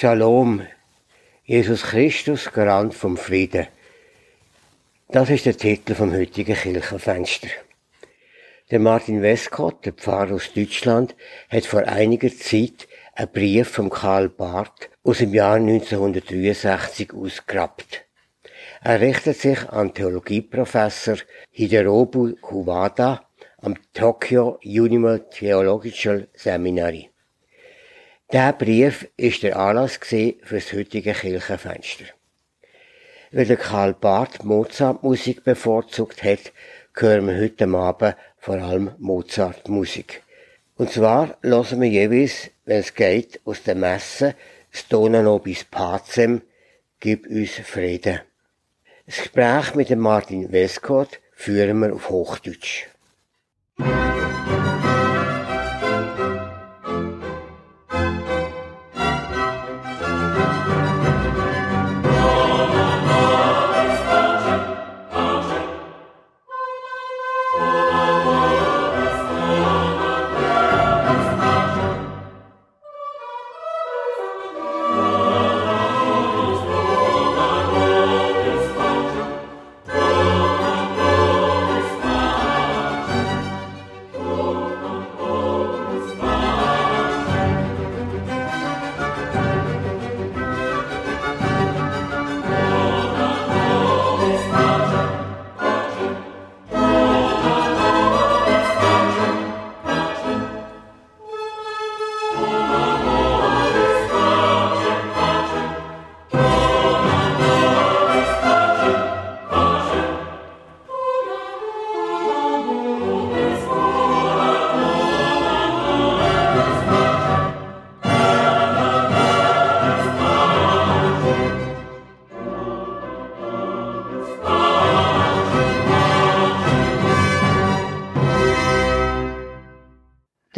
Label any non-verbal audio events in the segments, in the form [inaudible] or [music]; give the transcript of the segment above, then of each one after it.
Shalom, Jesus Christus, Garant vom Frieden. Das ist der Titel vom heutigen Kirchenfenster. Der Martin Westcott, der Pfarrer aus Deutschland, hat vor einiger Zeit einen Brief von Karl Barth aus dem Jahr 1963 ausgerappt. Er richtet sich an Theologieprofessor Hiderobu Kuwada am Tokyo Unimal Theological Seminary. Der Brief ist der Anlass für das heutige Kirchenfenster. Weil der Karl Barth Mozart-Musik bevorzugt hat, hören wir heute Abend vor allem Mozart-Musik. Und zwar hören wir jeweils, wenn es geht, aus der Messe Stona nobis pacem, gib uns Frieden. Das Gespräch mit dem Martin Westcott führen wir auf Hochdeutsch.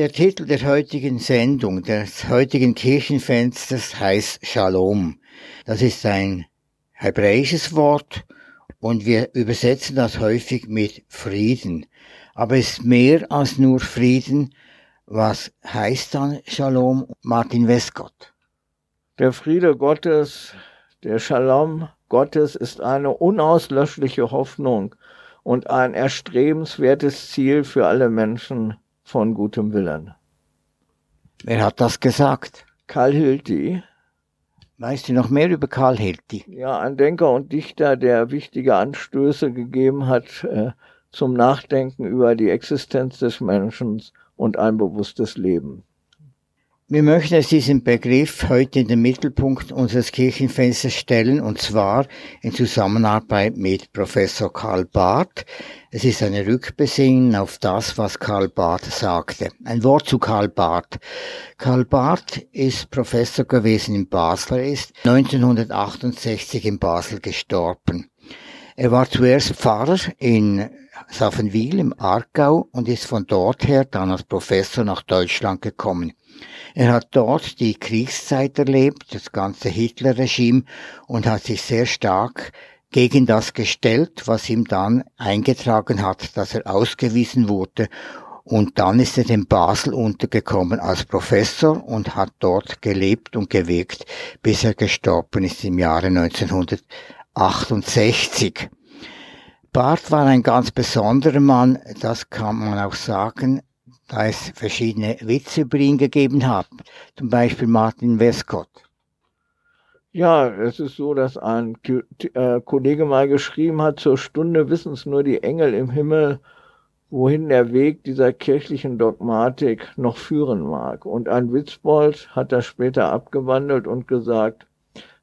Der Titel der heutigen Sendung, des heutigen Kirchenfensters heißt Shalom. Das ist ein hebräisches Wort und wir übersetzen das häufig mit Frieden. Aber es ist mehr als nur Frieden. Was heißt dann Shalom, Martin Westgott? Der Friede Gottes, der Shalom Gottes ist eine unauslöschliche Hoffnung und ein erstrebenswertes Ziel für alle Menschen von gutem Willen. Wer hat das gesagt? Karl Hilti. Weißt du noch mehr über Karl Hilti? Ja, ein Denker und Dichter, der wichtige Anstöße gegeben hat äh, zum Nachdenken über die Existenz des Menschen und ein bewusstes Leben. Wir möchten es diesen Begriff heute in den Mittelpunkt unseres Kirchenfensters stellen, und zwar in Zusammenarbeit mit Professor Karl Barth. Es ist eine Rückbesinnen auf das, was Karl Barth sagte. Ein Wort zu Karl Barth. Karl Barth ist Professor gewesen in Basel. Ist 1968 in Basel gestorben. Er war zuerst Pfarrer in Saffenwil im Aargau und ist von dort her dann als Professor nach Deutschland gekommen. Er hat dort die Kriegszeit erlebt, das ganze Hitlerregime und hat sich sehr stark gegen das gestellt, was ihm dann eingetragen hat, dass er ausgewiesen wurde. Und dann ist er in Basel untergekommen als Professor und hat dort gelebt und gewirkt, bis er gestorben ist im Jahre 1968. Barth war ein ganz besonderer Mann, das kann man auch sagen da es verschiedene Witze über ihn gegeben hat. Zum Beispiel Martin Westcott. Ja, es ist so, dass ein äh, Kollege mal geschrieben hat, zur Stunde wissen es nur die Engel im Himmel, wohin der Weg dieser kirchlichen Dogmatik noch führen mag. Und ein Witzbold hat das später abgewandelt und gesagt,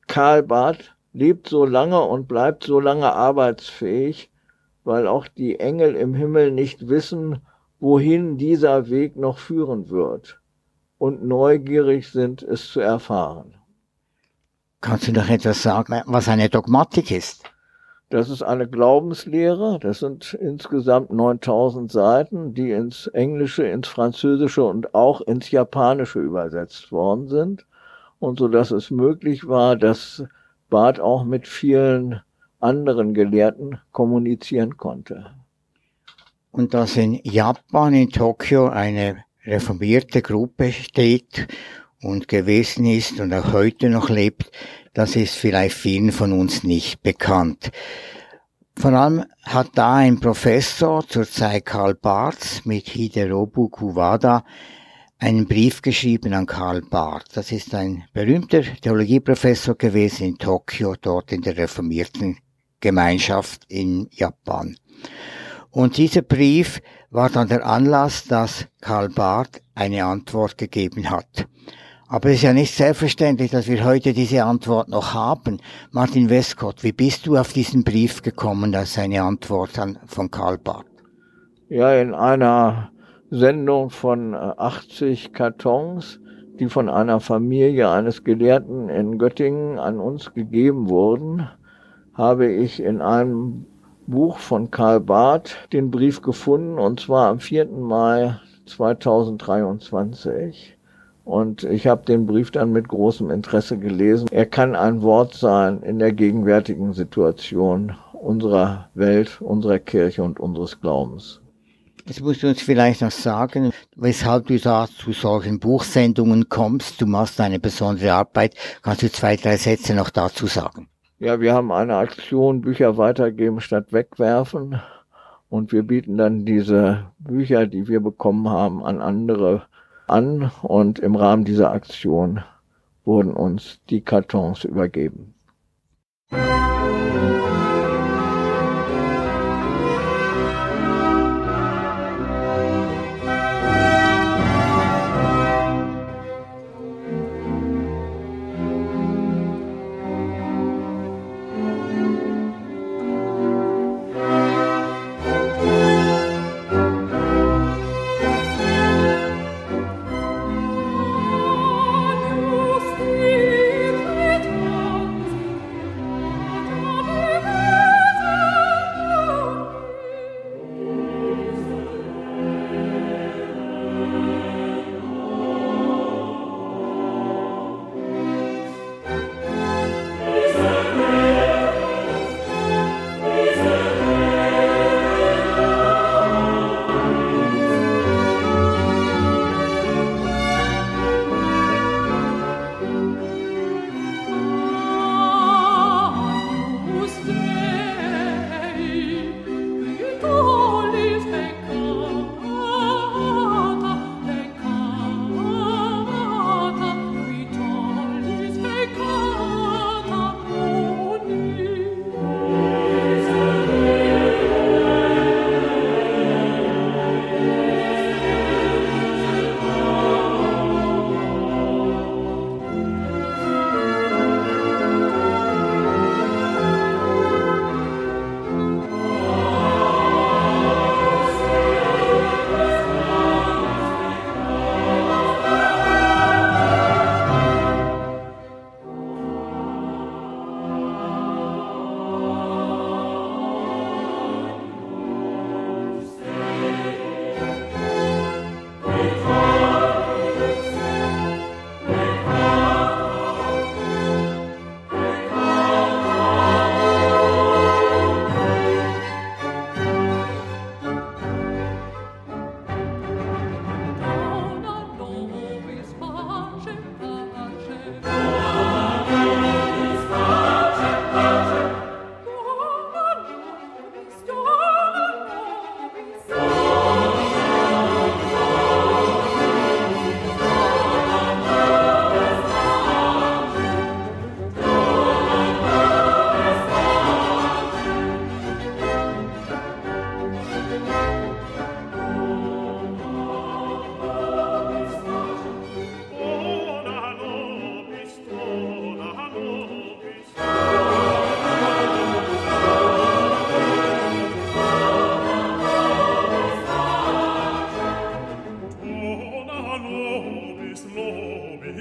Karl Barth lebt so lange und bleibt so lange arbeitsfähig, weil auch die Engel im Himmel nicht wissen, wohin dieser Weg noch führen wird und neugierig sind, es zu erfahren. Kannst du noch etwas sagen, was eine Dogmatik ist? Das ist eine Glaubenslehre. Das sind insgesamt 9000 Seiten, die ins Englische, ins Französische und auch ins Japanische übersetzt worden sind. Und so dass es möglich war, dass Barth auch mit vielen anderen Gelehrten kommunizieren konnte und dass in Japan, in Tokio, eine reformierte Gruppe steht und gewesen ist und auch heute noch lebt, das ist vielleicht vielen von uns nicht bekannt. Vor allem hat da ein Professor, zur Zeit Karl Barth, mit Hiderobu Kuwada, einen Brief geschrieben an Karl Barth. Das ist ein berühmter Theologieprofessor gewesen in Tokio, dort in der reformierten Gemeinschaft in Japan. Und dieser Brief war dann der Anlass, dass Karl Barth eine Antwort gegeben hat. Aber es ist ja nicht selbstverständlich, dass wir heute diese Antwort noch haben. Martin Westcott, wie bist du auf diesen Brief gekommen als eine Antwort an, von Karl Barth? Ja, in einer Sendung von 80 äh, Kartons, die von einer Familie eines Gelehrten in Göttingen an uns gegeben wurden, habe ich in einem Buch von Karl Barth den Brief gefunden, und zwar am 4. Mai 2023. Und ich habe den Brief dann mit großem Interesse gelesen. Er kann ein Wort sein in der gegenwärtigen Situation unserer Welt, unserer Kirche und unseres Glaubens. Jetzt musst du uns vielleicht noch sagen, weshalb du da zu solchen Buchsendungen kommst. Du machst eine besondere Arbeit. Kannst du zwei, drei Sätze noch dazu sagen? Ja, wir haben eine Aktion Bücher weitergeben statt wegwerfen. Und wir bieten dann diese Bücher, die wir bekommen haben, an andere an. Und im Rahmen dieser Aktion wurden uns die Kartons übergeben.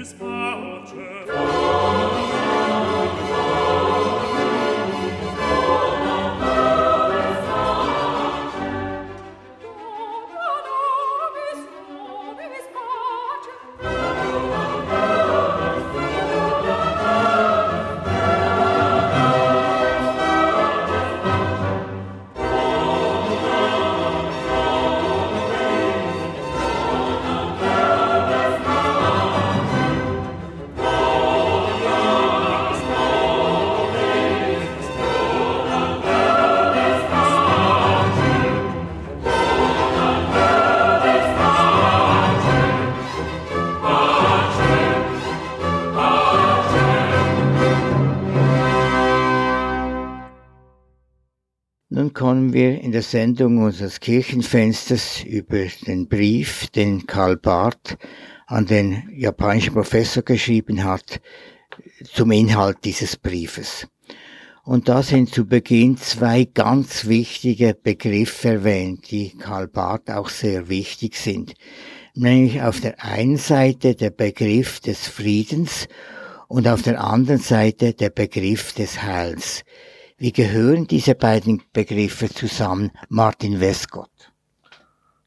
des Wortes. Der Sendung unseres Kirchenfensters über den Brief, den Karl Barth an den japanischen Professor geschrieben hat, zum Inhalt dieses Briefes. Und da sind zu Beginn zwei ganz wichtige Begriffe erwähnt, die Karl Barth auch sehr wichtig sind. Nämlich auf der einen Seite der Begriff des Friedens und auf der anderen Seite der Begriff des Heils. Wie gehören diese beiden Begriffe zusammen, Martin Westcott?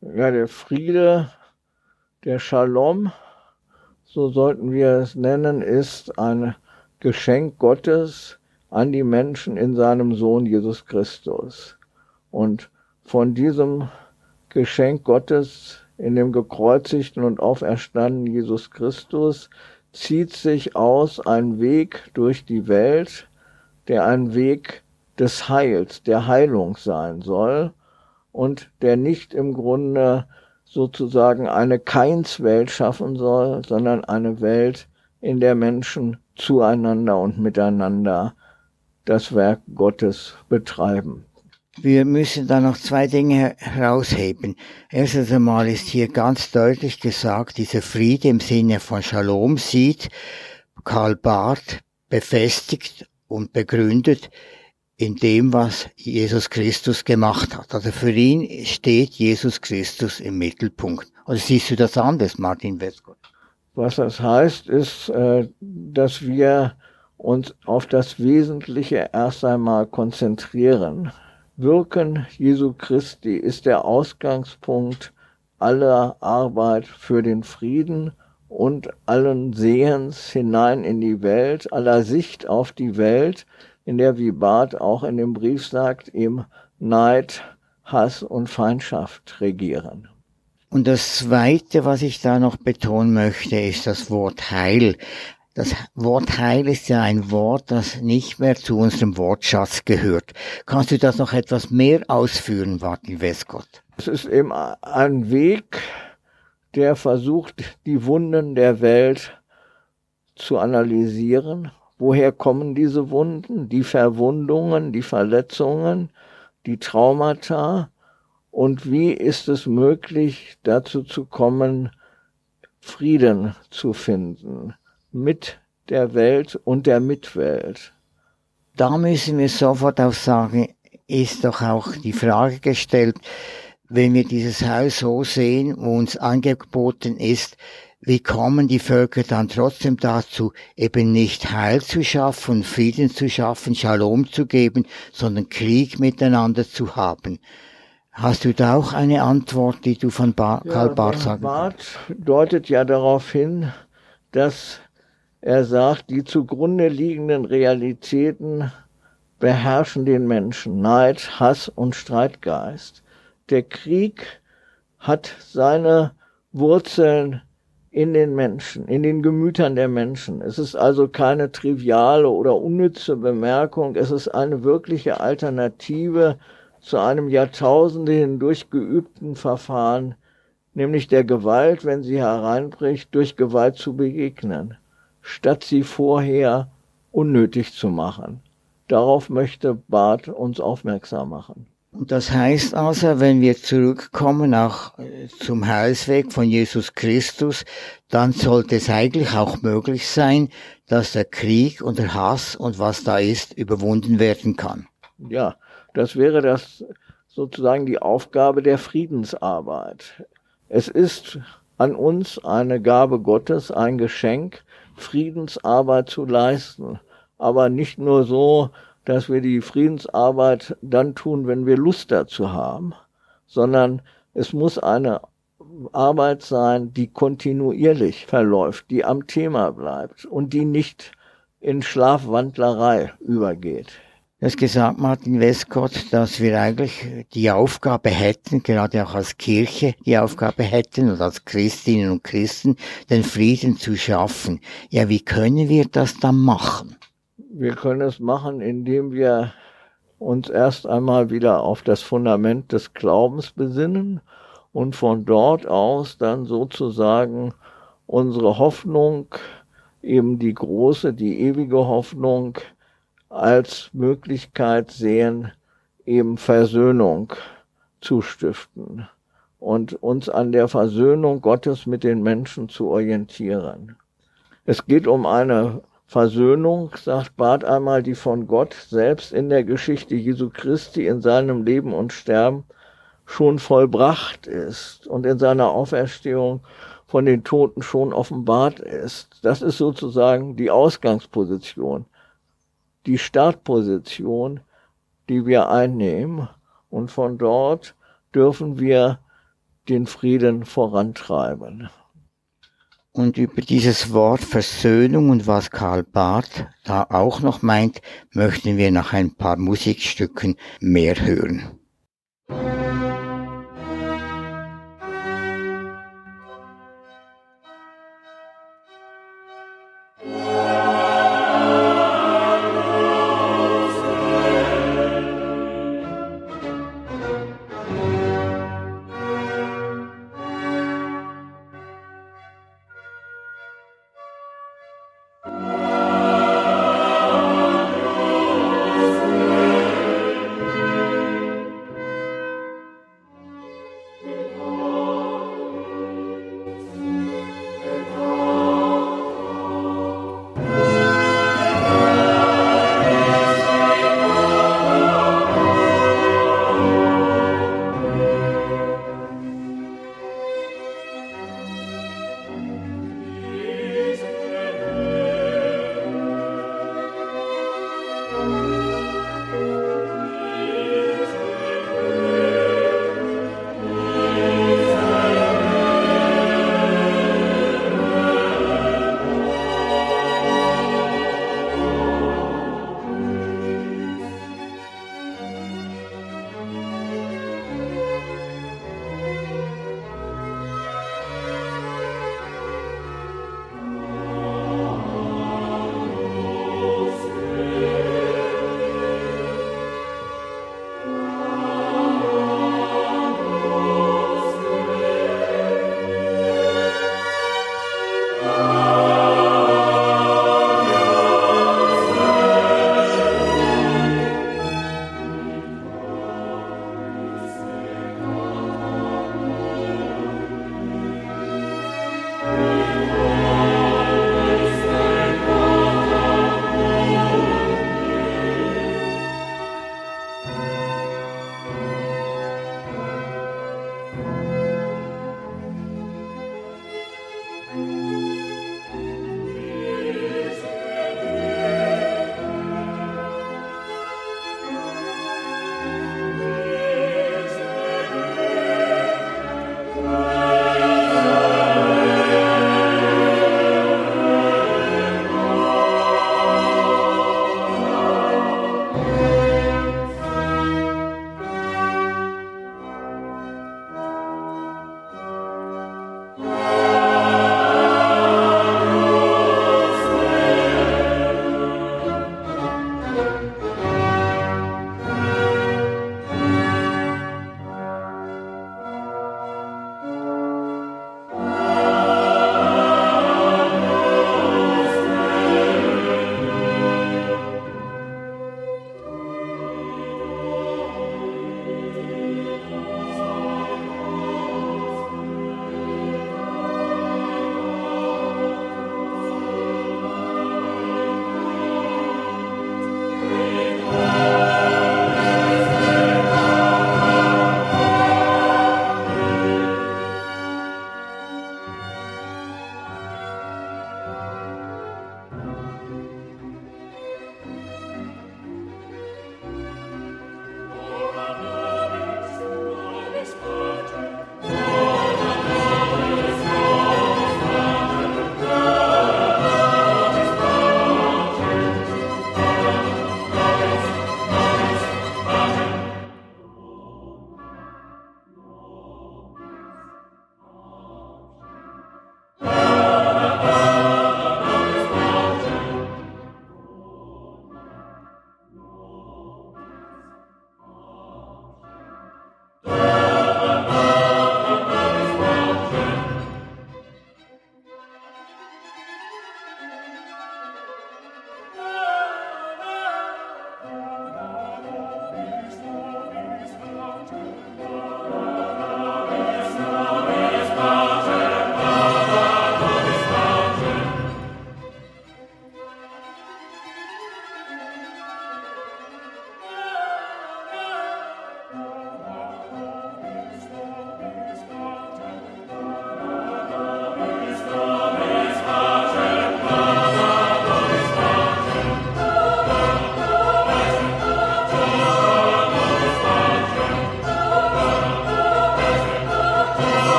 Ja, der Friede, der Shalom, so sollten wir es nennen, ist ein Geschenk Gottes an die Menschen in seinem Sohn Jesus Christus. Und von diesem Geschenk Gottes in dem gekreuzigten und auferstandenen Jesus Christus zieht sich aus ein Weg durch die Welt, der ein Weg des Heils, der Heilung sein soll und der nicht im Grunde sozusagen eine Keinswelt schaffen soll, sondern eine Welt, in der Menschen zueinander und miteinander das Werk Gottes betreiben. Wir müssen da noch zwei Dinge herausheben. Erstens einmal ist hier ganz deutlich gesagt, dieser Friede im Sinne von Shalom sieht Karl Barth befestigt und begründet in dem, was Jesus Christus gemacht hat. Also für ihn steht Jesus Christus im Mittelpunkt. Oder siehst du das anders, Martin Westgott? Was das heißt, ist, äh, dass wir uns auf das Wesentliche erst einmal konzentrieren. Wirken Jesu Christi ist der Ausgangspunkt aller Arbeit für den Frieden und allen Sehens hinein in die Welt, aller Sicht auf die Welt, in der, wie Barth auch in dem Brief sagt, ihm Neid, Hass und Feindschaft regieren. Und das Zweite, was ich da noch betonen möchte, ist das Wort Heil. Das Wort Heil ist ja ein Wort, das nicht mehr zu unserem Wortschatz gehört. Kannst du das noch etwas mehr ausführen, Martin Westgott? Es ist eben ein Weg, der versucht, die Wunden der Welt zu analysieren. Woher kommen diese Wunden, die Verwundungen, die Verletzungen, die Traumata? Und wie ist es möglich, dazu zu kommen, Frieden zu finden mit der Welt und der Mitwelt? Da müssen wir sofort auch sagen, ist doch auch die Frage gestellt, wenn wir dieses Haus so sehen, wo uns angeboten ist, wie kommen die Völker dann trotzdem dazu, eben nicht Heil zu schaffen, Frieden zu schaffen, Shalom zu geben, sondern Krieg miteinander zu haben? Hast du da auch eine Antwort, die du von ba ja, Karl Barth sagen Barth deutet ja darauf hin, dass er sagt, die zugrunde liegenden Realitäten beherrschen den Menschen, Neid, Hass und Streitgeist der Krieg hat seine Wurzeln in den Menschen, in den Gemütern der Menschen. Es ist also keine triviale oder unnütze Bemerkung, es ist eine wirkliche Alternative zu einem Jahrtausende hindurch geübten Verfahren, nämlich der Gewalt, wenn sie hereinbricht, durch Gewalt zu begegnen, statt sie vorher unnötig zu machen. Darauf möchte Barth uns aufmerksam machen. Und das heißt also, wenn wir zurückkommen auch äh, zum Heilsweg von Jesus Christus, dann sollte es eigentlich auch möglich sein, dass der Krieg und der Hass und was da ist, überwunden werden kann. Ja, das wäre das sozusagen die Aufgabe der Friedensarbeit. Es ist an uns eine Gabe Gottes, ein Geschenk, Friedensarbeit zu leisten. Aber nicht nur so, dass wir die Friedensarbeit dann tun, wenn wir Lust dazu haben, sondern es muss eine Arbeit sein, die kontinuierlich verläuft, die am Thema bleibt und die nicht in Schlafwandlerei übergeht. Hast gesagt, Martin Westcott, dass wir eigentlich die Aufgabe hätten, gerade auch als Kirche die Aufgabe hätten und als Christinnen und Christen, den Frieden zu schaffen. Ja, wie können wir das dann machen? Wir können es machen, indem wir uns erst einmal wieder auf das Fundament des Glaubens besinnen und von dort aus dann sozusagen unsere Hoffnung, eben die große, die ewige Hoffnung als Möglichkeit sehen, eben Versöhnung zu stiften und uns an der Versöhnung Gottes mit den Menschen zu orientieren. Es geht um eine Versöhnung, sagt Barth einmal, die von Gott selbst in der Geschichte Jesu Christi in seinem Leben und Sterben schon vollbracht ist und in seiner Auferstehung von den Toten schon offenbart ist. Das ist sozusagen die Ausgangsposition, die Startposition, die wir einnehmen. Und von dort dürfen wir den Frieden vorantreiben. Und über dieses Wort Versöhnung und was Karl Barth da auch noch meint, möchten wir nach ein paar Musikstücken mehr hören.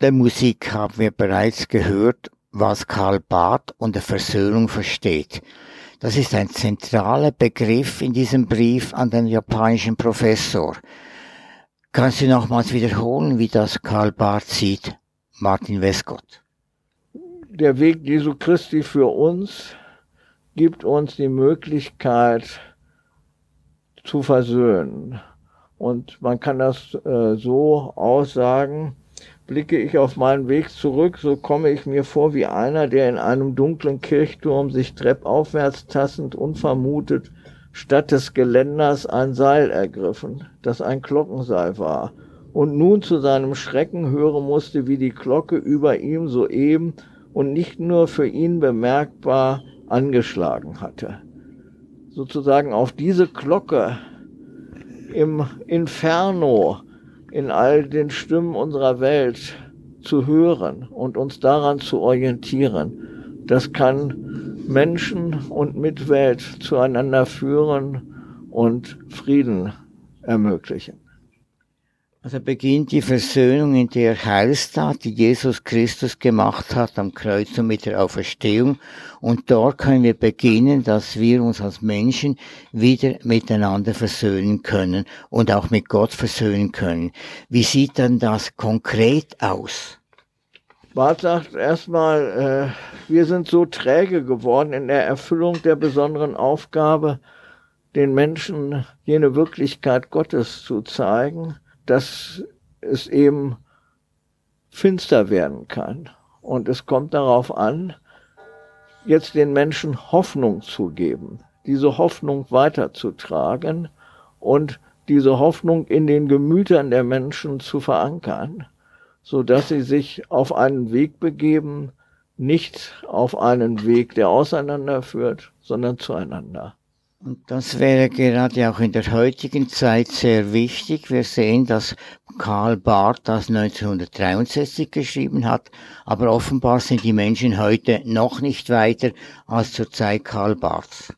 Der Musik haben wir bereits gehört, was Karl Barth unter Versöhnung versteht. Das ist ein zentraler Begriff in diesem Brief an den japanischen Professor. Kannst du nochmals wiederholen, wie das Karl Barth sieht, Martin Westcott? Der Weg Jesu Christi für uns gibt uns die Möglichkeit zu versöhnen. Und man kann das äh, so aussagen, blicke ich auf meinen Weg zurück, so komme ich mir vor wie einer, der in einem dunklen Kirchturm sich treppaufwärts tassend unvermutet statt des Geländers ein Seil ergriffen, das ein Glockenseil war, und nun zu seinem Schrecken hören musste, wie die Glocke über ihm soeben und nicht nur für ihn bemerkbar angeschlagen hatte. Sozusagen auf diese Glocke im Inferno in all den Stimmen unserer Welt zu hören und uns daran zu orientieren. Das kann Menschen und Mitwelt zueinander führen und Frieden ermöglichen. Also beginnt die Versöhnung in der Heilstat, die Jesus Christus gemacht hat am Kreuz und mit der Auferstehung. Und dort können wir beginnen, dass wir uns als Menschen wieder miteinander versöhnen können und auch mit Gott versöhnen können. Wie sieht dann das konkret aus? Barth sagt erstmal, äh, wir sind so träge geworden in der Erfüllung der besonderen Aufgabe, den Menschen jene Wirklichkeit Gottes zu zeigen dass es eben finster werden kann. Und es kommt darauf an, jetzt den Menschen Hoffnung zu geben, diese Hoffnung weiterzutragen und diese Hoffnung in den Gemütern der Menschen zu verankern, so dass sie sich auf einen Weg begeben, nicht auf einen Weg, der auseinanderführt, sondern zueinander. Und das wäre gerade auch in der heutigen Zeit sehr wichtig. Wir sehen, dass Karl Barth das 1963 geschrieben hat, aber offenbar sind die Menschen heute noch nicht weiter als zur Zeit Karl Barths.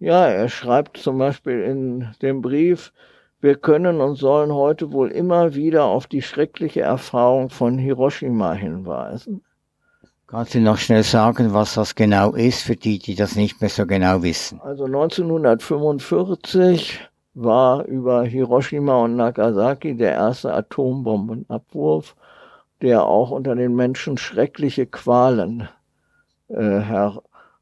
Ja, er schreibt zum Beispiel in dem Brief, wir können und sollen heute wohl immer wieder auf die schreckliche Erfahrung von Hiroshima hinweisen. Kannst du noch schnell sagen, was das genau ist, für die, die das nicht mehr so genau wissen? Also 1945 war über Hiroshima und Nagasaki der erste Atombombenabwurf, der auch unter den Menschen schreckliche Qualen äh,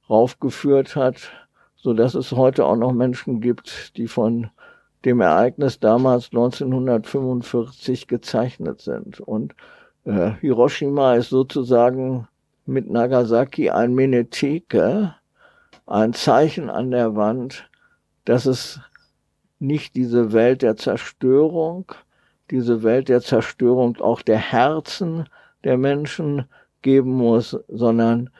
heraufgeführt hat, so dass es heute auch noch Menschen gibt, die von dem Ereignis damals 1945 gezeichnet sind. Und äh, Hiroshima ist sozusagen mit Nagasaki ein Menetheke, ein Zeichen an der Wand, dass es nicht diese Welt der Zerstörung, diese Welt der Zerstörung auch der Herzen der Menschen geben muss, sondern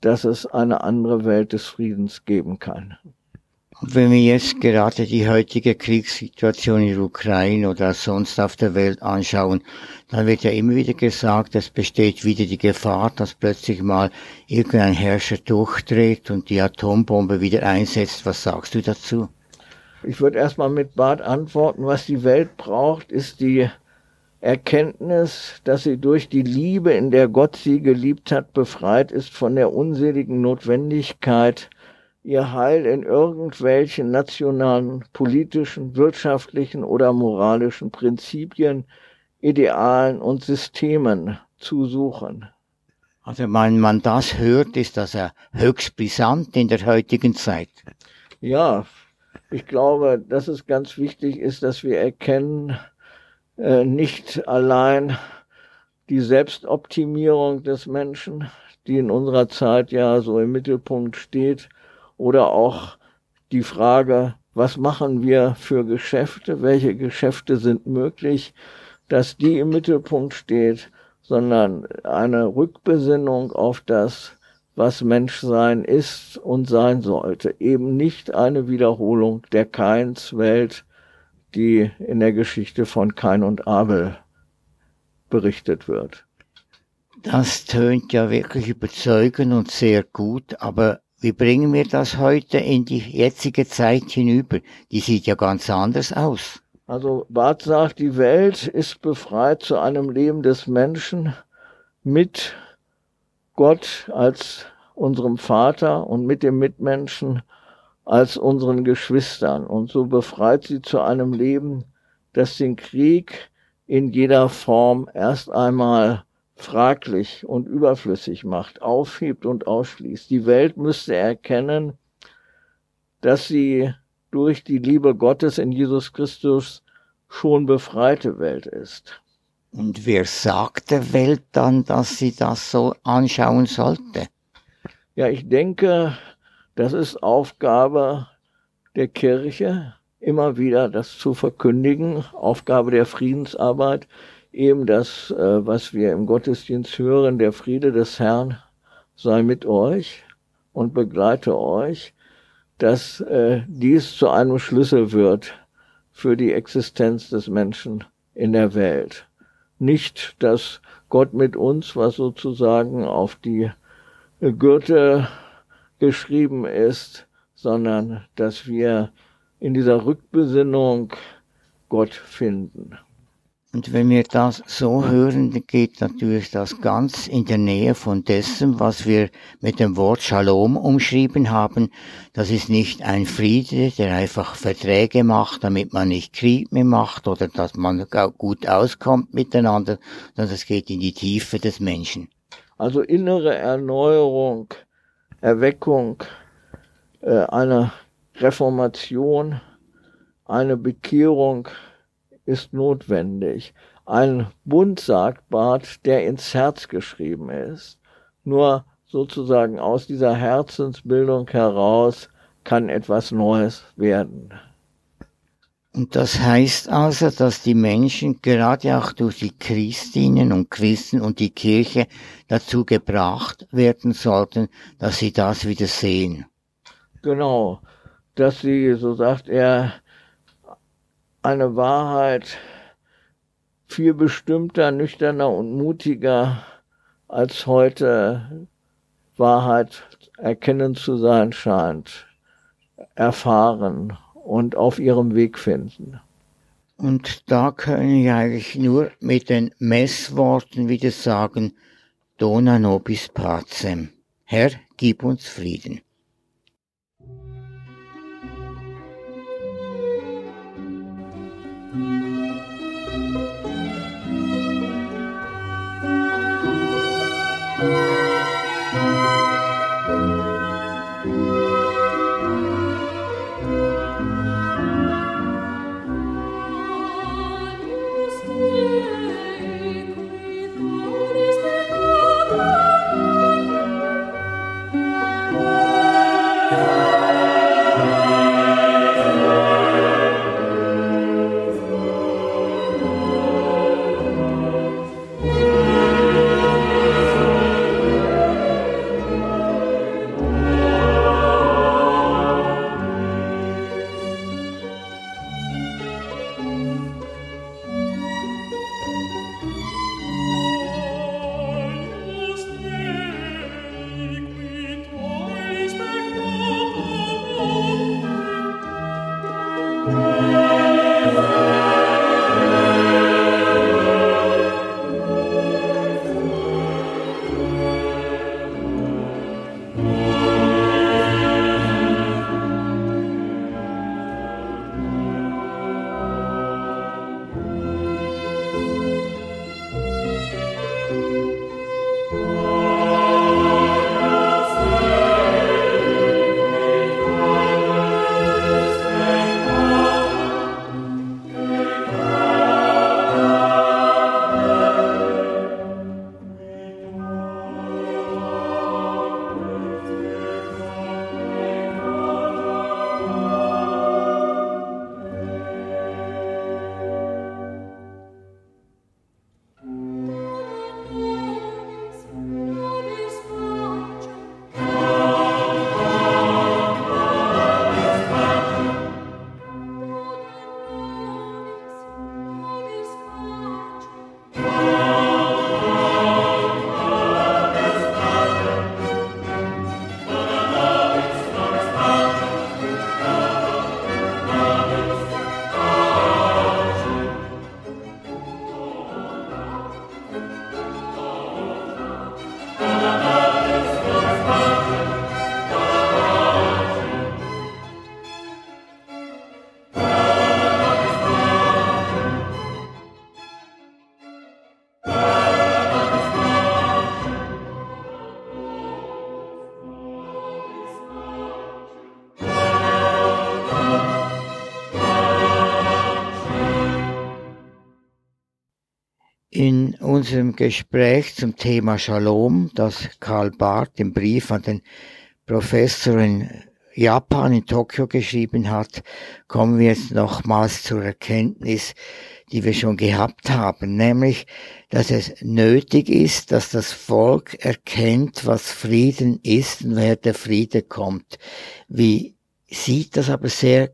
dass es eine andere Welt des Friedens geben kann. Und wenn wir jetzt gerade die heutige Kriegssituation in der Ukraine oder sonst auf der Welt anschauen, dann wird ja immer wieder gesagt, es besteht wieder die Gefahr, dass plötzlich mal irgendein Herrscher durchdreht und die Atombombe wieder einsetzt. Was sagst du dazu? Ich würde erstmal mit Bart antworten, was die Welt braucht, ist die Erkenntnis, dass sie durch die Liebe, in der Gott sie geliebt hat, befreit ist von der unseligen Notwendigkeit, ihr Heil in irgendwelchen nationalen, politischen, wirtschaftlichen oder moralischen Prinzipien, Idealen und Systemen zu suchen. Also wenn man das hört, ist das ja höchst brisant in der heutigen Zeit. Ja, ich glaube, dass es ganz wichtig ist, dass wir erkennen, äh, nicht allein die Selbstoptimierung des Menschen, die in unserer Zeit ja so im Mittelpunkt steht, oder auch die Frage, was machen wir für Geschäfte, welche Geschäfte sind möglich, dass die im Mittelpunkt steht, sondern eine Rückbesinnung auf das, was Menschsein ist und sein sollte. Eben nicht eine Wiederholung der Keinswelt, die in der Geschichte von Kain und Abel berichtet wird. Das tönt ja wirklich überzeugend und sehr gut, aber wie bringen wir das heute in die jetzige Zeit hinüber? Die sieht ja ganz anders aus. Also Barth sagt, die Welt ist befreit zu einem Leben des Menschen mit Gott als unserem Vater und mit dem Mitmenschen als unseren Geschwistern. Und so befreit sie zu einem Leben, das den Krieg in jeder Form erst einmal fraglich und überflüssig macht, aufhebt und ausschließt. Die Welt müsste erkennen, dass sie durch die Liebe Gottes in Jesus Christus schon befreite Welt ist. Und wer sagt der Welt dann, dass sie das so anschauen sollte? Ja, ich denke, das ist Aufgabe der Kirche, immer wieder das zu verkündigen, Aufgabe der Friedensarbeit, eben das, äh, was wir im Gottesdienst hören, der Friede des Herrn sei mit euch und begleite euch, dass äh, dies zu einem Schlüssel wird für die Existenz des Menschen in der Welt. Nicht, dass Gott mit uns, was sozusagen auf die Gürtel geschrieben ist, sondern dass wir in dieser Rückbesinnung Gott finden. Und wenn wir das so hören, dann geht natürlich das ganz in der Nähe von dessen, was wir mit dem Wort Shalom umschrieben haben. Das ist nicht ein Friede, der einfach Verträge macht, damit man nicht Krieg mehr macht oder dass man gut auskommt miteinander, sondern es geht in die Tiefe des Menschen. Also innere Erneuerung, Erweckung, äh, eine Reformation, eine Bekehrung, ist notwendig. Ein Bund, sagt Barth, der ins Herz geschrieben ist. Nur sozusagen aus dieser Herzensbildung heraus kann etwas Neues werden. Und das heißt also, dass die Menschen gerade auch durch die Christinnen und Christen und die Kirche dazu gebracht werden sollten, dass sie das wieder sehen. Genau, dass sie, so sagt er, eine Wahrheit viel bestimmter, nüchterner und mutiger als heute Wahrheit erkennen zu sein scheint, erfahren und auf ihrem Weg finden. Und da können wir eigentlich nur mit den Messworten wieder sagen, Dona nobis pacem. Herr, gib uns Frieden. Unserem Gespräch zum Thema Shalom, das Karl Barth im Brief an den Professor in Japan in Tokio geschrieben hat, kommen wir jetzt nochmals zur Erkenntnis, die wir schon gehabt haben, nämlich, dass es nötig ist, dass das Volk erkennt, was Frieden ist und woher der Friede kommt. Wie sieht das aber sehr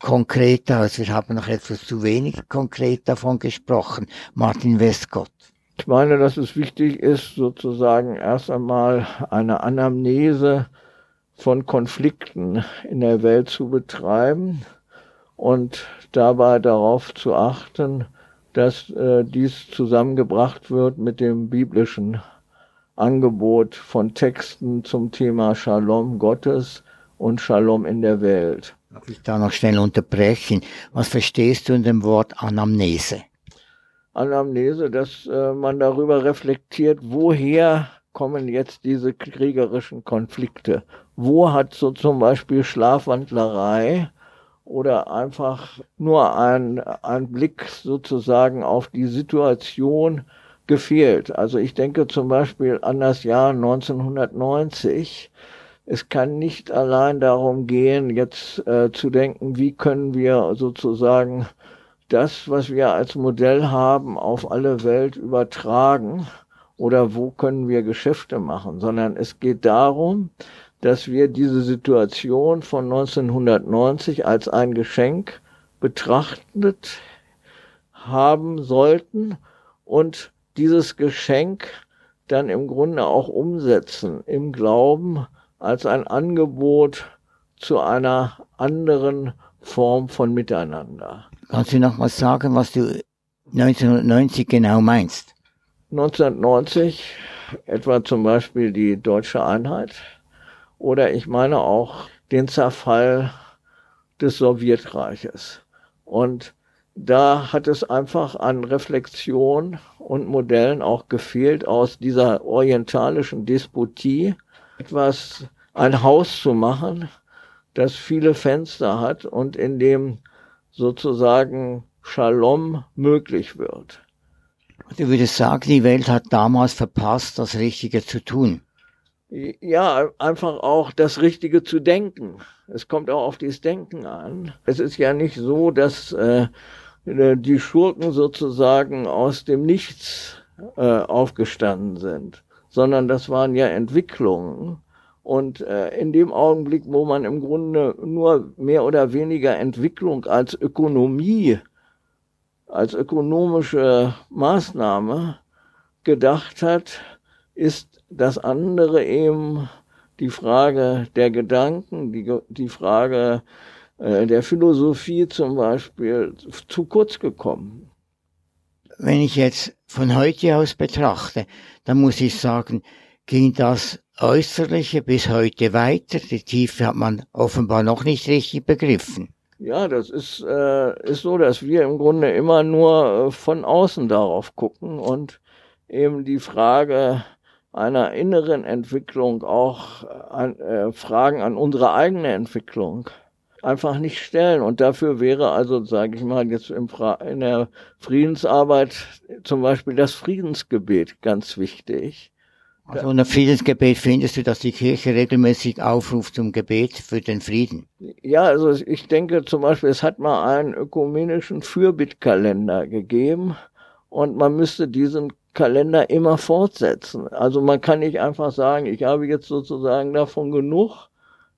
konkret aus? Wir haben noch etwas zu wenig konkret davon gesprochen. Martin Westcott. Ich meine, dass es wichtig ist, sozusagen erst einmal eine Anamnese von Konflikten in der Welt zu betreiben und dabei darauf zu achten, dass äh, dies zusammengebracht wird mit dem biblischen Angebot von Texten zum Thema Shalom Gottes und Shalom in der Welt. Darf ich da noch schnell unterbrechen? Was verstehst du in dem Wort Anamnese? Anamnese, dass äh, man darüber reflektiert, woher kommen jetzt diese kriegerischen Konflikte? Wo hat so zum Beispiel Schlafwandlerei oder einfach nur ein, ein Blick sozusagen auf die Situation gefehlt. Also ich denke zum Beispiel an das Jahr 1990. Es kann nicht allein darum gehen, jetzt äh, zu denken, wie können wir sozusagen das, was wir als Modell haben, auf alle Welt übertragen oder wo können wir Geschäfte machen, sondern es geht darum, dass wir diese Situation von 1990 als ein Geschenk betrachtet haben sollten und dieses Geschenk dann im Grunde auch umsetzen im Glauben als ein Angebot zu einer anderen Form von Miteinander. Kannst du noch mal sagen, was du 1990 genau meinst? 1990 etwa zum Beispiel die deutsche Einheit, oder ich meine auch den Zerfall des Sowjetreiches. Und da hat es einfach an Reflexion und Modellen auch gefehlt, aus dieser orientalischen Disputie etwas, ein Haus zu machen, das viele Fenster hat und in dem sozusagen Shalom möglich wird. Du würdest sagen, die Welt hat damals verpasst, das Richtige zu tun ja, einfach auch das Richtige zu denken. Es kommt auch auf dieses Denken an. Es ist ja nicht so, dass äh, die Schurken sozusagen aus dem Nichts äh, aufgestanden sind, sondern das waren ja Entwicklungen. Und äh, in dem Augenblick, wo man im Grunde nur mehr oder weniger Entwicklung als Ökonomie, als ökonomische Maßnahme gedacht hat, ist das andere eben die Frage der Gedanken, die, die Frage äh, der Philosophie zum Beispiel zu kurz gekommen. Wenn ich jetzt von heute aus betrachte, dann muss ich sagen, ging das Äußerliche bis heute weiter. Die Tiefe hat man offenbar noch nicht richtig begriffen. Ja, das ist, äh, ist so, dass wir im Grunde immer nur äh, von außen darauf gucken und eben die Frage einer inneren Entwicklung auch an, äh, Fragen an unsere eigene Entwicklung einfach nicht stellen. Und dafür wäre also, sage ich mal, jetzt in der Friedensarbeit zum Beispiel das Friedensgebet ganz wichtig. Also unter Friedensgebet findest du, dass die Kirche regelmäßig aufruft zum Gebet für den Frieden? Ja, also ich denke zum Beispiel, es hat mal einen ökumenischen Fürbittkalender gegeben und man müsste diesen Kalender immer fortsetzen. Also man kann nicht einfach sagen, ich habe jetzt sozusagen davon genug.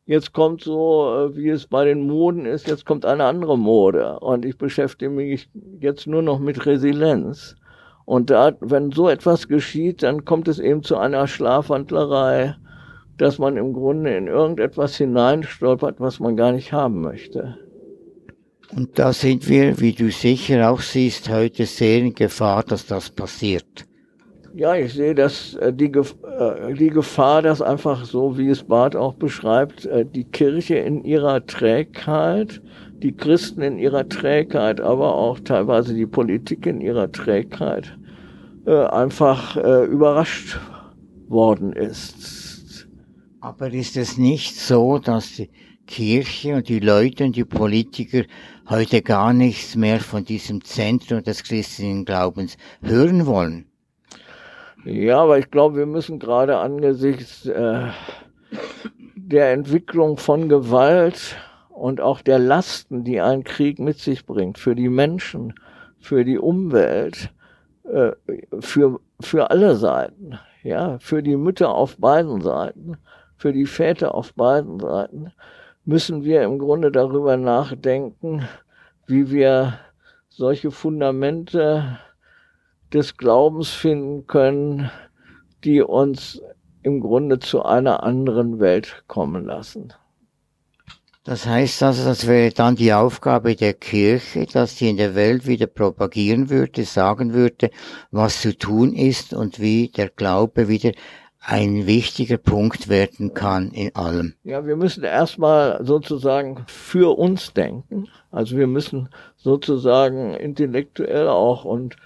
Jetzt kommt so, äh, wie es bei den Moden ist, jetzt kommt eine andere Mode. Und ich beschäftige mich jetzt nur noch mit Resilienz. Und da, wenn so etwas geschieht, dann kommt es eben zu einer Schlafwandlerei, dass man im Grunde in irgendetwas hineinstolpert, was man gar nicht haben möchte. Und da sind wir, wie du sicher auch siehst, heute sehr in Gefahr, dass das passiert. Ja, ich sehe, dass äh, die, äh, die Gefahr, dass einfach so, wie es Barth auch beschreibt, äh, die Kirche in ihrer Trägheit, die Christen in ihrer Trägheit, aber auch teilweise die Politik in ihrer Trägheit einfach überrascht worden ist. Aber ist es nicht so, dass die Kirche und die Leute und die Politiker heute gar nichts mehr von diesem Zentrum des christlichen Glaubens hören wollen. Ja, aber ich glaube, wir müssen gerade angesichts äh, der Entwicklung von Gewalt und auch der Lasten, die ein Krieg mit sich bringt, für die Menschen, für die Umwelt, äh, für, für alle Seiten, ja, für die Mütter auf beiden Seiten, für die Väter auf beiden Seiten, müssen wir im Grunde darüber nachdenken, wie wir solche Fundamente des Glaubens finden können, die uns im Grunde zu einer anderen Welt kommen lassen. Das heißt also, das wäre dann die Aufgabe der Kirche, dass sie in der Welt wieder propagieren würde, sagen würde, was zu tun ist und wie der Glaube wieder ein wichtiger Punkt werden kann in allem. Ja, wir müssen erstmal sozusagen für uns denken. Also wir müssen sozusagen intellektuell auch und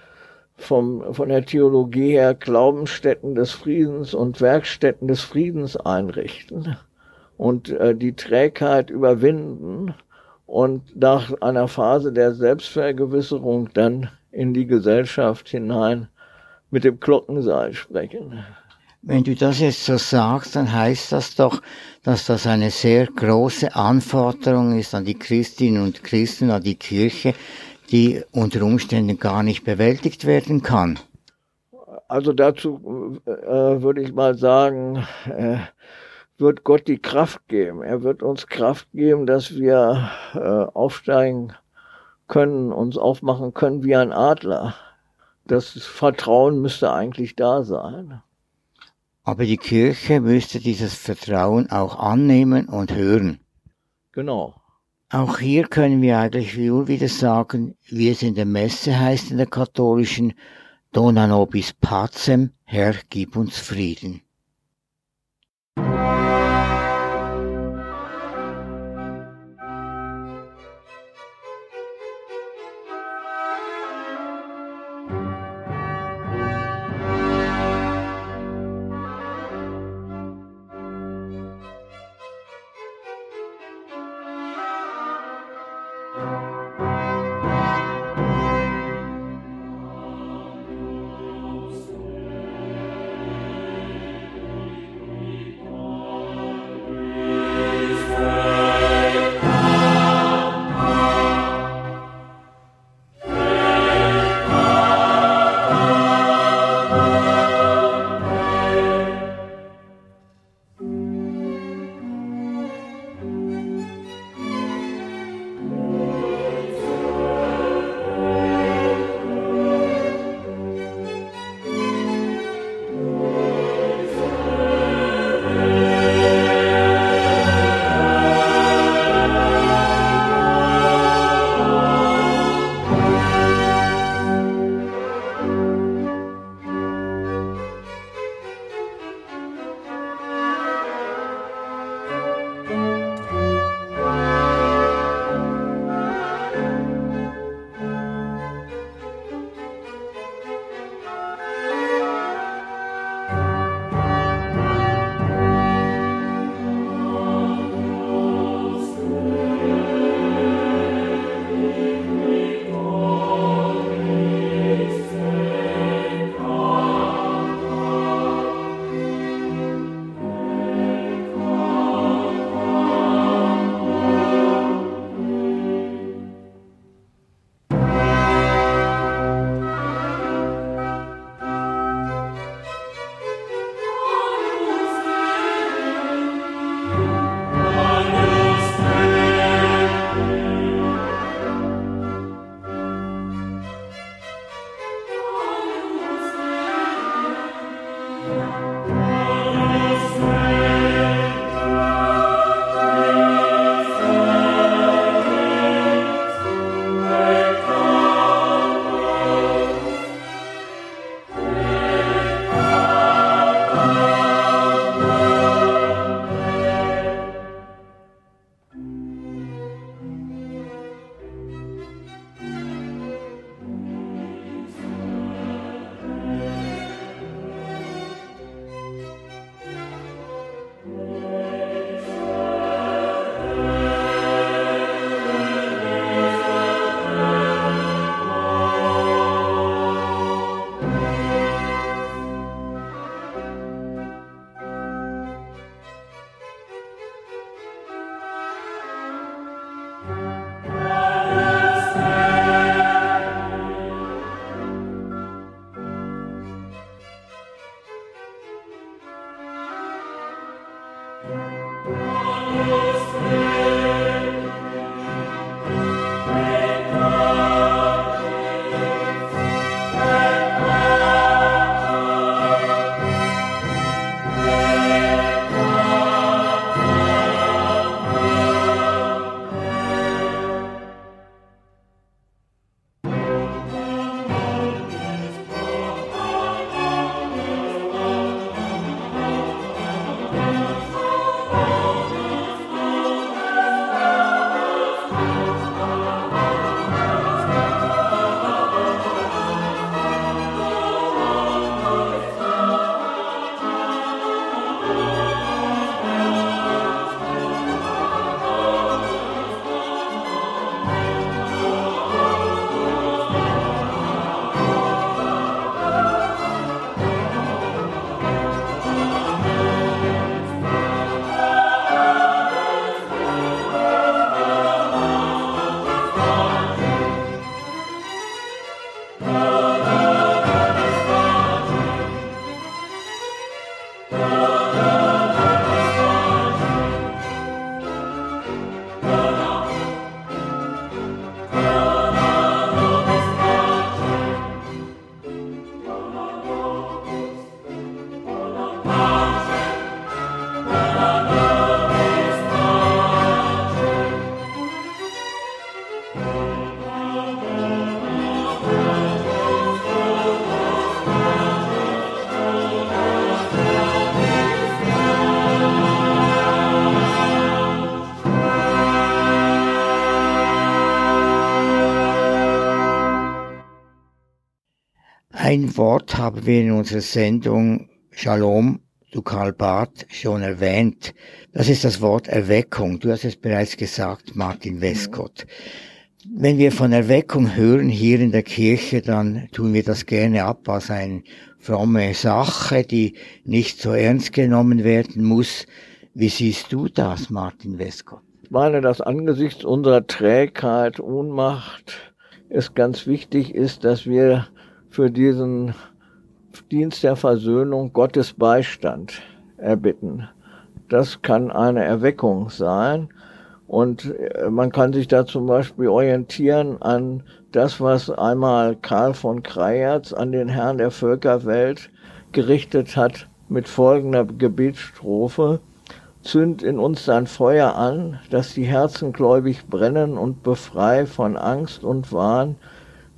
vom, von der Theologie her Glaubensstätten des Friedens und Werkstätten des Friedens einrichten und äh, die Trägheit überwinden und nach einer Phase der Selbstvergewisserung dann in die Gesellschaft hinein mit dem Glockenseil sprechen. Wenn du das jetzt so sagst, dann heißt das doch, dass das eine sehr große Anforderung ist an die Christinnen und Christen, an die Kirche, die unter Umständen gar nicht bewältigt werden kann. Also dazu äh, würde ich mal sagen, äh, wird Gott die Kraft geben. Er wird uns Kraft geben, dass wir äh, aufsteigen können, uns aufmachen können wie ein Adler. Das Vertrauen müsste eigentlich da sein. Aber die Kirche müsste dieses Vertrauen auch annehmen und hören. Genau. Auch hier können wir eigentlich nur wieder sagen, wie es in der Messe heißt in der katholischen, Dona nobis pacem, Herr, gib uns Frieden. Ein Wort haben wir in unserer Sendung Shalom du Karl Barth schon erwähnt. Das ist das Wort Erweckung. Du hast es bereits gesagt, Martin Westcott. Wenn wir von Erweckung hören hier in der Kirche, dann tun wir das gerne ab als eine fromme Sache, die nicht so ernst genommen werden muss. Wie siehst du das, Martin Westcott? Ich meine, dass angesichts unserer Trägheit, Ohnmacht es ganz wichtig ist, dass wir für diesen Dienst der Versöhnung Gottes Beistand erbitten. Das kann eine Erweckung sein. Und äh, man kann sich da zum Beispiel orientieren an das, was einmal Karl von Kreyerz an den Herrn der Völkerwelt gerichtet hat mit folgender Gebetsstrophe. Zünd in uns dein Feuer an, dass die Herzen gläubig brennen und befrei von Angst und Wahn,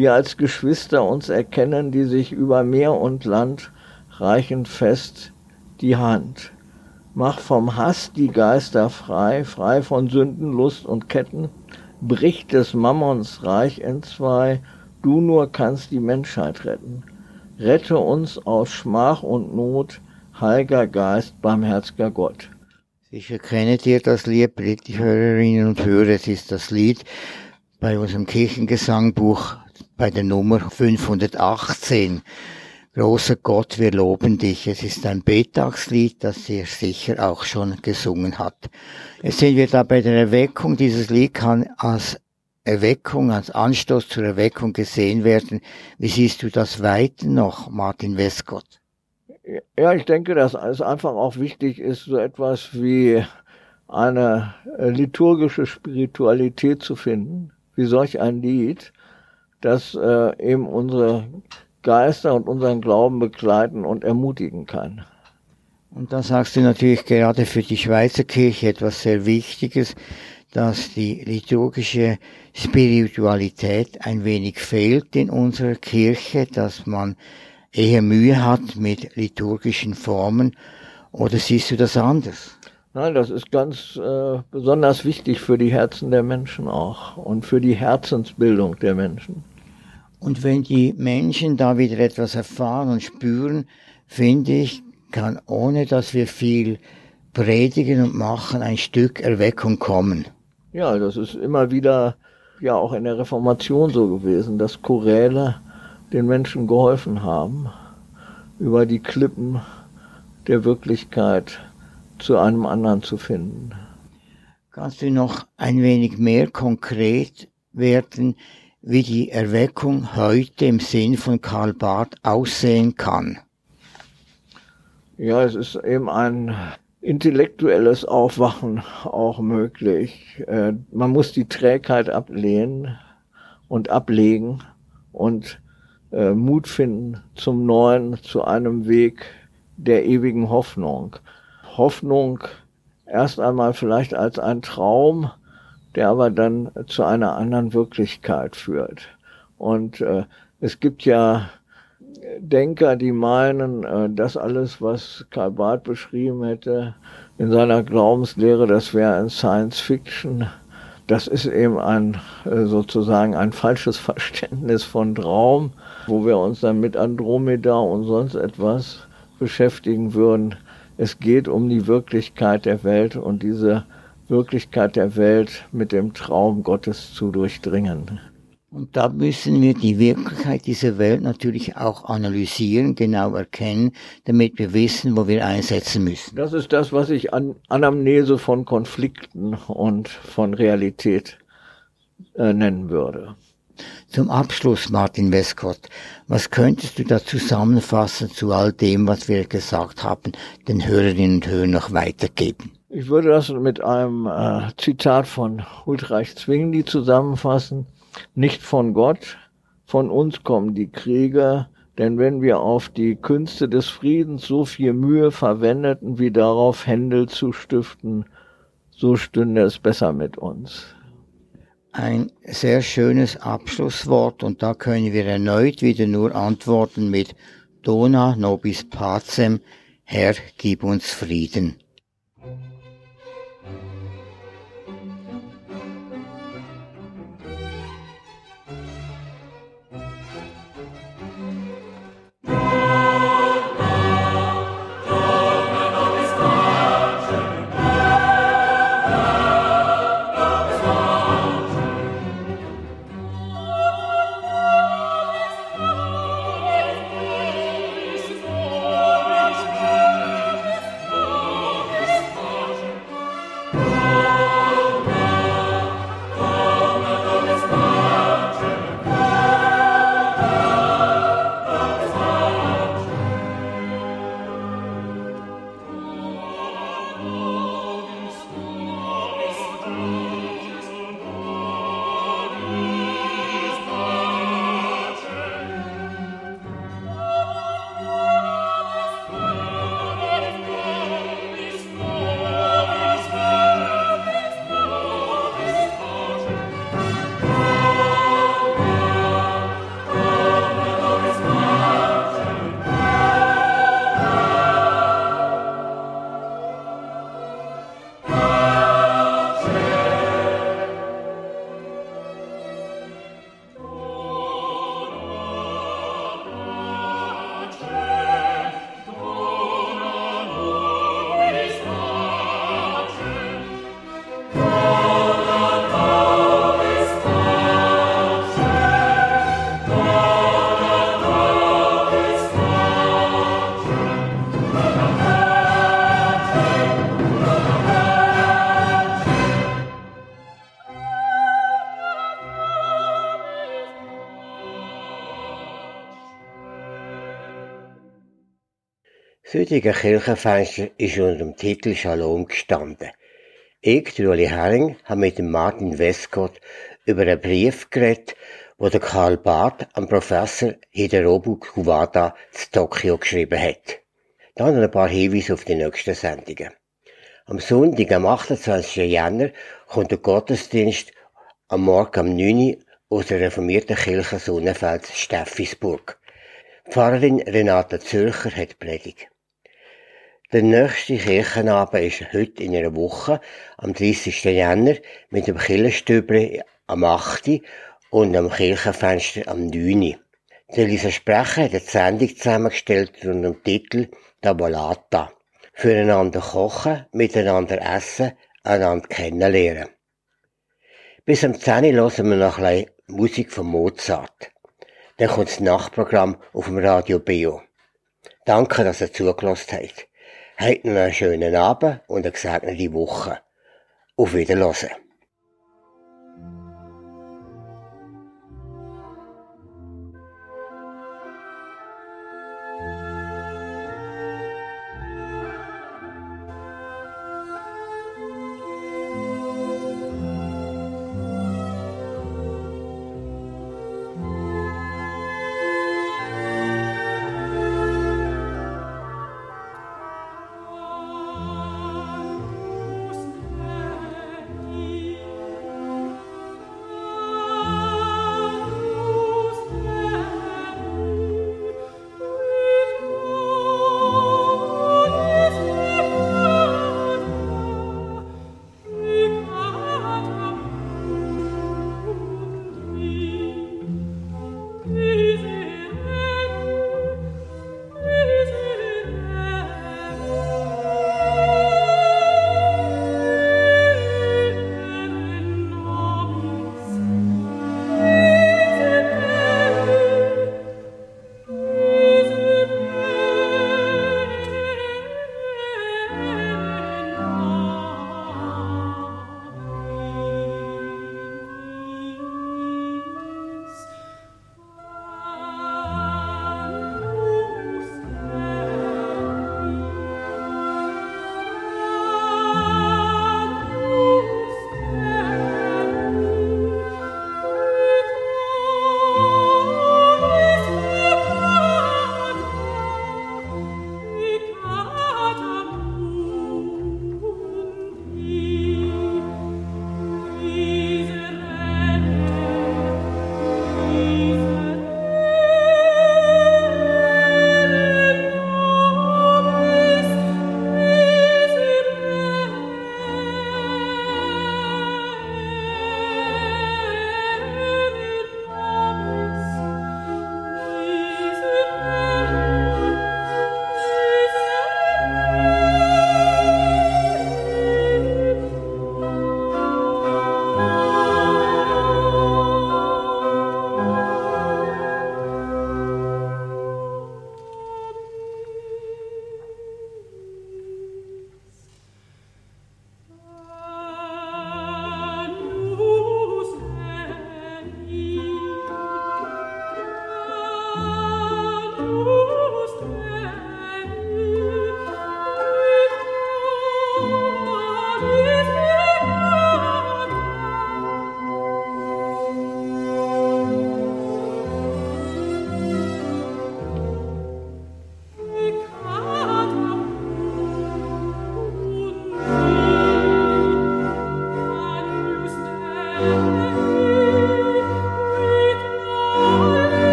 wir als Geschwister uns erkennen, die sich über Meer und Land reichen fest die Hand. Mach vom Hass die Geister frei, frei von Sünden, Lust und Ketten, brich des Mammons Reich entzwei, du nur kannst die Menschheit retten. Rette uns aus Schmach und Not, Heiliger Geist, barmherziger Gott. Sicher kennt ihr das Lied, Hörerinnen und Hörer, es ist das Lied bei unserem Kirchengesangbuch bei der Nummer 518. Großer Gott, wir loben dich. Es ist ein Betagslied, das er sicher auch schon gesungen hat. Jetzt sind wir da bei der Erweckung. Dieses Lied kann als Erweckung, als Anstoß zur Erweckung gesehen werden. Wie siehst du das weiter noch, Martin Westgott? Ja, ich denke, dass es einfach auch wichtig ist, so etwas wie eine liturgische Spiritualität zu finden, wie solch ein Lied, das äh, eben unsere Geister und unseren Glauben begleiten und ermutigen kann. Und da sagst du natürlich gerade für die Schweizer Kirche etwas sehr Wichtiges, dass die liturgische Spiritualität ein wenig fehlt in unserer Kirche, dass man eher Mühe hat mit liturgischen Formen. Oder siehst du das anders? Nein, das ist ganz äh, besonders wichtig für die Herzen der Menschen auch und für die Herzensbildung der Menschen. Und wenn die Menschen da wieder etwas erfahren und spüren, finde ich, kann ohne dass wir viel predigen und machen, ein Stück Erweckung kommen. Ja, das ist immer wieder ja auch in der Reformation so gewesen, dass Choräle den Menschen geholfen haben, über die Klippen der Wirklichkeit zu einem anderen zu finden. Kannst du noch ein wenig mehr konkret werden, wie die Erweckung heute im Sinn von Karl Barth aussehen kann. Ja, es ist eben ein intellektuelles Aufwachen auch möglich. Äh, man muss die Trägheit ablehnen und ablegen und äh, Mut finden zum Neuen, zu einem Weg der ewigen Hoffnung. Hoffnung erst einmal vielleicht als ein Traum, der aber dann zu einer anderen Wirklichkeit führt. Und äh, es gibt ja Denker, die meinen, äh, das alles, was Karl Barth beschrieben hätte in seiner Glaubenslehre, das wäre ein Science Fiction. Das ist eben ein äh, sozusagen ein falsches [laughs] Verständnis von Traum, wo wir uns dann mit Andromeda und sonst etwas beschäftigen würden. Es geht um die Wirklichkeit der Welt und diese Wirklichkeit der Welt mit dem Traum Gottes zu durchdringen. Und da müssen wir die Wirklichkeit dieser Welt natürlich auch analysieren, genau erkennen, damit wir wissen, wo wir einsetzen müssen. Das ist das, was ich an Anamnese von Konflikten und von Realität äh, nennen würde. Zum Abschluss, Martin Westcott, was könntest du da zusammenfassen zu all dem, was wir gesagt haben, den Hörerinnen und Hörern noch weitergeben? Ich würde das mit einem äh, Zitat von Huldreich Zwingli zusammenfassen nicht von Gott, von uns kommen die Kriege, denn wenn wir auf die Künste des Friedens so viel Mühe verwendeten, wie darauf Händel zu stiften, so stünde es besser mit uns. Ein sehr schönes Abschlusswort und da können wir erneut wieder nur antworten mit Dona nobis pacem, Herr, gib uns Frieden. Heutige Kirchenfenster ist unter dem Titel Shalom gestanden. Ich, Ueli Herring, habe mit dem Martin Westcott über einen Brief geredet, wo der Karl Barth am Professor Hiderobu Kuwata zu Tokio geschrieben hat. Dann ein paar Hinweise auf die nächsten Sendungen. Am Sonntag, am 28. Jänner, kommt der Gottesdienst am Morgen um 9 Uhr aus der reformierten Kirche Sonnenfeld Steffisburg. Pfarrerin Renate Zürcher hat Predigt. Der nächste Kirchenabend ist heute in einer Woche, am 30. Jänner, mit dem Kirchenstübli am 8. und am Kirchenfenster am 9. Der Lisa Sprecher hat eine Sendung zusammengestellt unter dem Titel Tavolata. Füreinander kochen, miteinander essen, einander kennenlernen. Bis am 10 Uhr hören wir noch ein Musik von Mozart. Dann kommt das Nachtprogramm auf dem Radio Bio. Danke, dass ihr zugelassen habt. Habt noch einen schönen Abend und eine gesegnete Woche. Auf Wiederhören.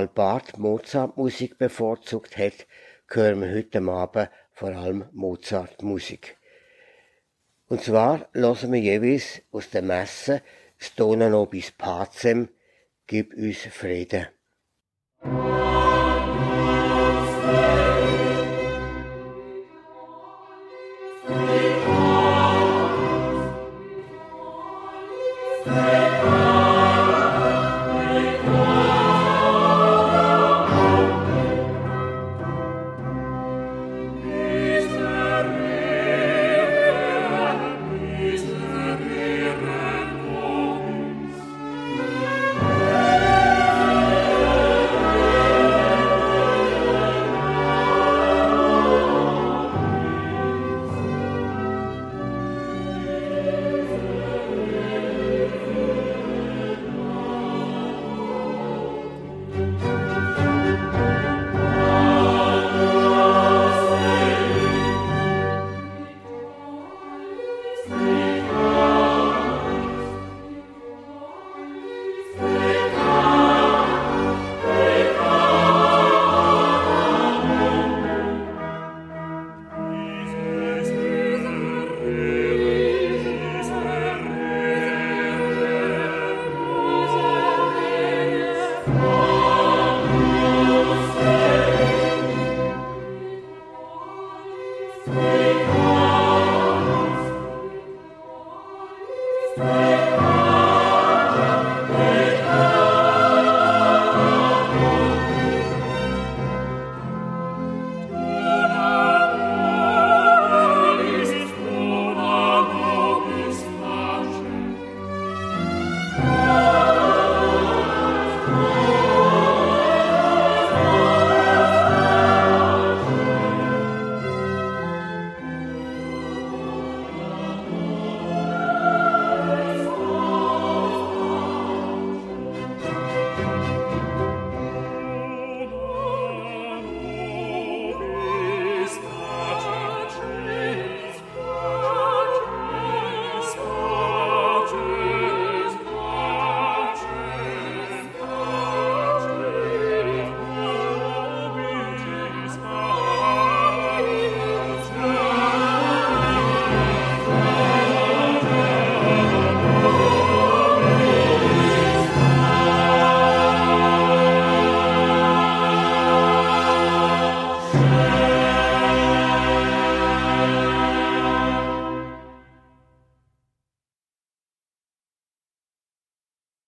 Karl Barth Mozart-Musik bevorzugt hat, hören wir heute Abend vor allem Mozart-Musik. Und zwar lassen wir jeweils aus der Messe das Dona nobis pacem, gib uns Frieden.